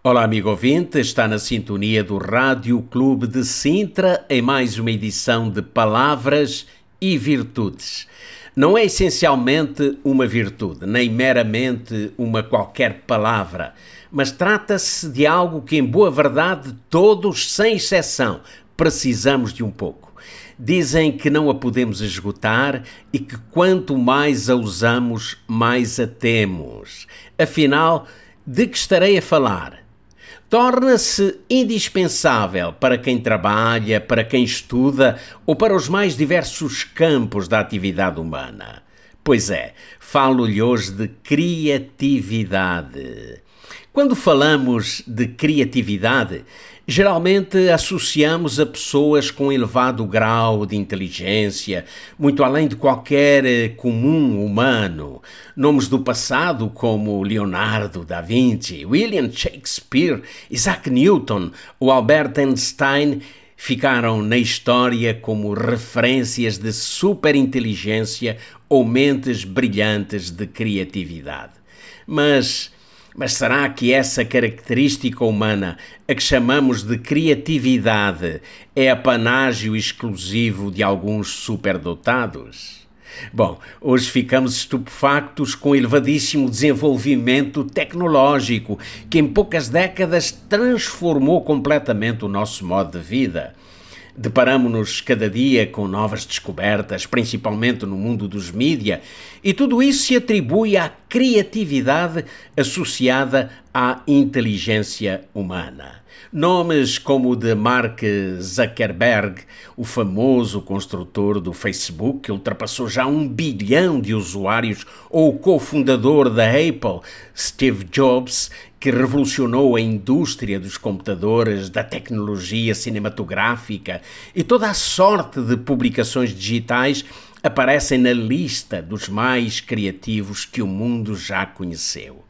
Olá, amigo ouvinte, está na sintonia do Rádio Clube de Sintra em mais uma edição de Palavras e Virtudes. Não é essencialmente uma virtude, nem meramente uma qualquer palavra, mas trata-se de algo que, em boa verdade, todos, sem exceção, precisamos de um pouco. Dizem que não a podemos esgotar e que quanto mais a usamos, mais a temos. Afinal, de que estarei a falar? Torna-se indispensável para quem trabalha, para quem estuda ou para os mais diversos campos da atividade humana. Pois é, falo-lhe hoje de criatividade. Quando falamos de criatividade, geralmente associamos a pessoas com elevado grau de inteligência, muito além de qualquer eh, comum humano. Nomes do passado como Leonardo da Vinci, William Shakespeare, Isaac Newton ou Albert Einstein ficaram na história como referências de superinteligência ou mentes brilhantes de criatividade. Mas mas será que essa característica humana, a que chamamos de criatividade, é apanágio exclusivo de alguns superdotados? Bom, hoje ficamos estupefactos com o elevadíssimo desenvolvimento tecnológico que em poucas décadas transformou completamente o nosso modo de vida. Deparamos-nos cada dia com novas descobertas, principalmente no mundo dos mídia, e tudo isso se atribui à criatividade associada à inteligência humana. Nomes como o de Mark Zuckerberg, o famoso construtor do Facebook, que ultrapassou já um bilhão de usuários, ou o cofundador da Apple, Steve Jobs, que revolucionou a indústria dos computadores, da tecnologia cinematográfica e toda a sorte de publicações digitais aparecem na lista dos mais criativos que o mundo já conheceu.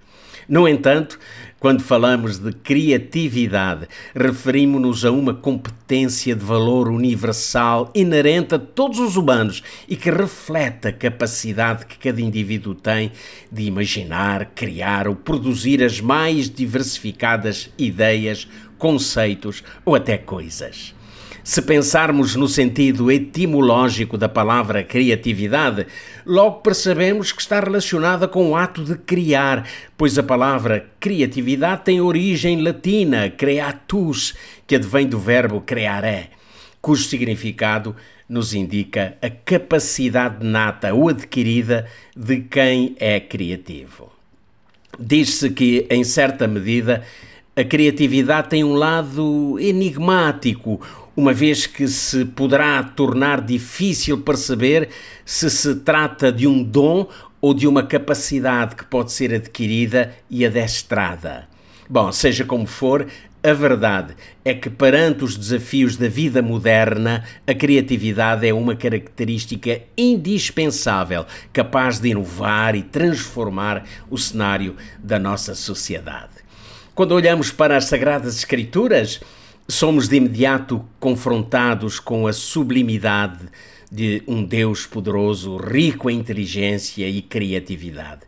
No entanto, quando falamos de criatividade, referimos-nos a uma competência de valor universal inerente a todos os humanos e que reflete a capacidade que cada indivíduo tem de imaginar, criar ou produzir as mais diversificadas ideias, conceitos ou até coisas. Se pensarmos no sentido etimológico da palavra criatividade, logo percebemos que está relacionada com o ato de criar, pois a palavra criatividade tem origem latina, creatus, que advém do verbo creare, cujo significado nos indica a capacidade nata ou adquirida de quem é criativo. Diz-se que, em certa medida, a criatividade tem um lado enigmático, uma vez que se poderá tornar difícil perceber se se trata de um dom ou de uma capacidade que pode ser adquirida e adestrada. Bom, seja como for, a verdade é que, perante os desafios da vida moderna, a criatividade é uma característica indispensável, capaz de inovar e transformar o cenário da nossa sociedade. Quando olhamos para as Sagradas Escrituras, somos de imediato confrontados com a sublimidade de um Deus poderoso, rico em inteligência e criatividade.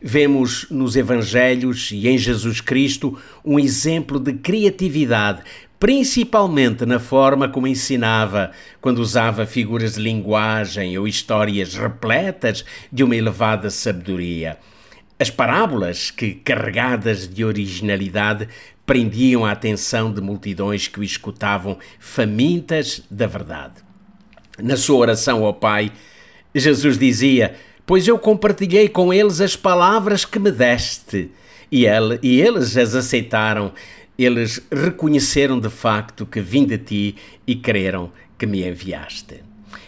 Vemos nos Evangelhos e em Jesus Cristo um exemplo de criatividade, principalmente na forma como ensinava, quando usava figuras de linguagem ou histórias repletas de uma elevada sabedoria. As parábolas, que carregadas de originalidade, prendiam a atenção de multidões que o escutavam famintas da verdade. Na sua oração ao Pai, Jesus dizia: Pois eu compartilhei com eles as palavras que me deste, e, ele, e eles as aceitaram. Eles reconheceram de facto que vim de ti e creram que me enviaste.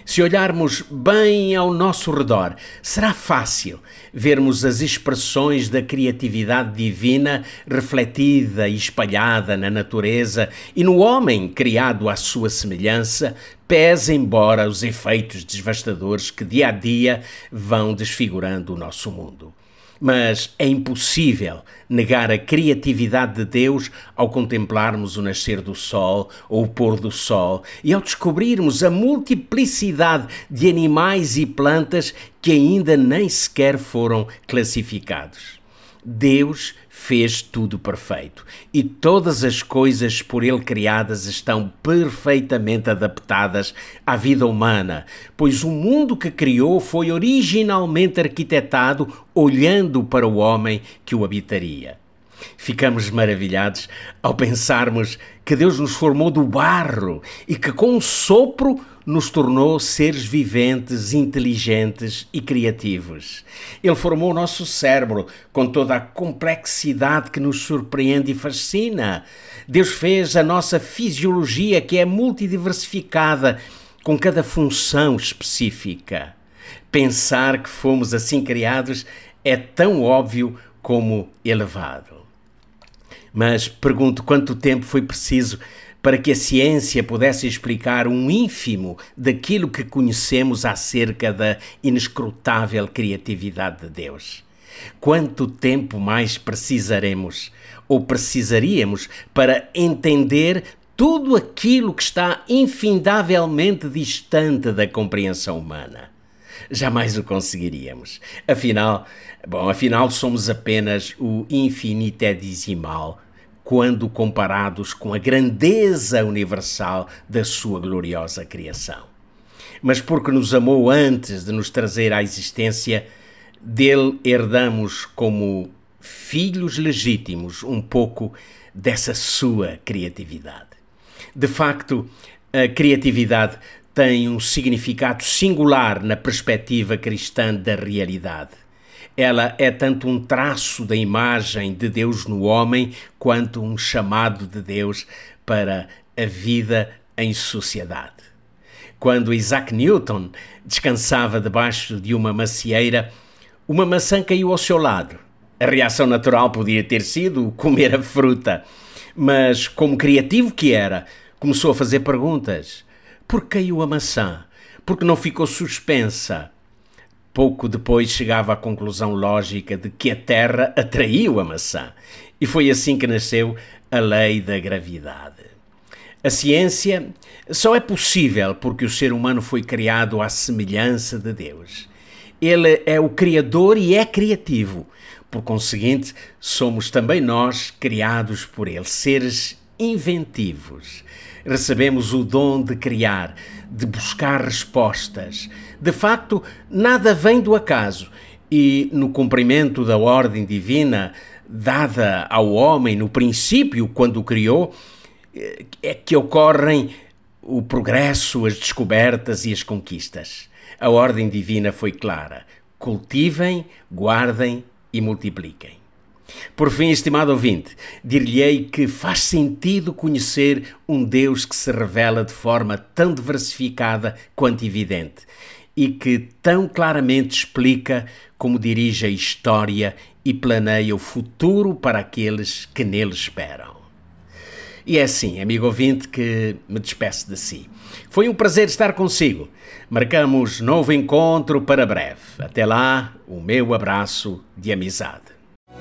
Se olharmos bem ao nosso redor, será fácil vermos as expressões da criatividade divina refletida e espalhada na natureza e no homem criado à sua semelhança, pese embora os efeitos devastadores que dia a dia vão desfigurando o nosso mundo mas é impossível negar a criatividade de Deus ao contemplarmos o nascer do sol ou o pôr do sol e ao descobrirmos a multiplicidade de animais e plantas que ainda nem sequer foram classificados. Deus fez tudo perfeito e todas as coisas por ele criadas estão perfeitamente adaptadas à vida humana, pois o mundo que criou foi originalmente arquitetado olhando para o homem que o habitaria. Ficamos maravilhados ao pensarmos que Deus nos formou do barro e que com um sopro nos tornou seres viventes, inteligentes e criativos. Ele formou o nosso cérebro com toda a complexidade que nos surpreende e fascina. Deus fez a nossa fisiologia, que é multidiversificada, com cada função específica. Pensar que fomos assim criados é tão óbvio como elevado. Mas pergunto quanto tempo foi preciso para que a ciência pudesse explicar um ínfimo daquilo que conhecemos acerca da inescrutável criatividade de Deus. Quanto tempo mais precisaremos ou precisaríamos para entender tudo aquilo que está infindavelmente distante da compreensão humana? Jamais o conseguiríamos. Afinal, bom, afinal somos apenas o infinitesimal quando comparados com a grandeza universal da sua gloriosa criação. Mas porque nos amou antes de nos trazer à existência, dele herdamos como filhos legítimos um pouco dessa sua criatividade. De facto, a criatividade tem um significado singular na perspectiva cristã da realidade ela é tanto um traço da imagem de Deus no homem, quanto um chamado de Deus para a vida em sociedade. Quando Isaac Newton descansava debaixo de uma macieira, uma maçã caiu ao seu lado. A reação natural podia ter sido comer a fruta, mas, como criativo que era, começou a fazer perguntas. Por que caiu a maçã? Por que não ficou suspensa? Pouco depois chegava à conclusão lógica de que a Terra atraiu a maçã. E foi assim que nasceu a lei da gravidade. A ciência só é possível porque o ser humano foi criado à semelhança de Deus. Ele é o Criador e é criativo. Por conseguinte, somos também nós criados por Ele, seres inventivos. Recebemos o dom de criar, de buscar respostas. De facto, nada vem do acaso e, no cumprimento da ordem divina dada ao homem no princípio, quando o criou, é que ocorrem o progresso, as descobertas e as conquistas. A ordem divina foi clara: cultivem, guardem e multipliquem. Por fim, estimado ouvinte, dir-lhe-ei que faz sentido conhecer um Deus que se revela de forma tão diversificada quanto evidente e que tão claramente explica como dirige a história e planeia o futuro para aqueles que nele esperam. E é assim, amigo ouvinte, que me despeço de si. Foi um prazer estar consigo. Marcamos novo encontro para breve. Até lá, o meu abraço de amizade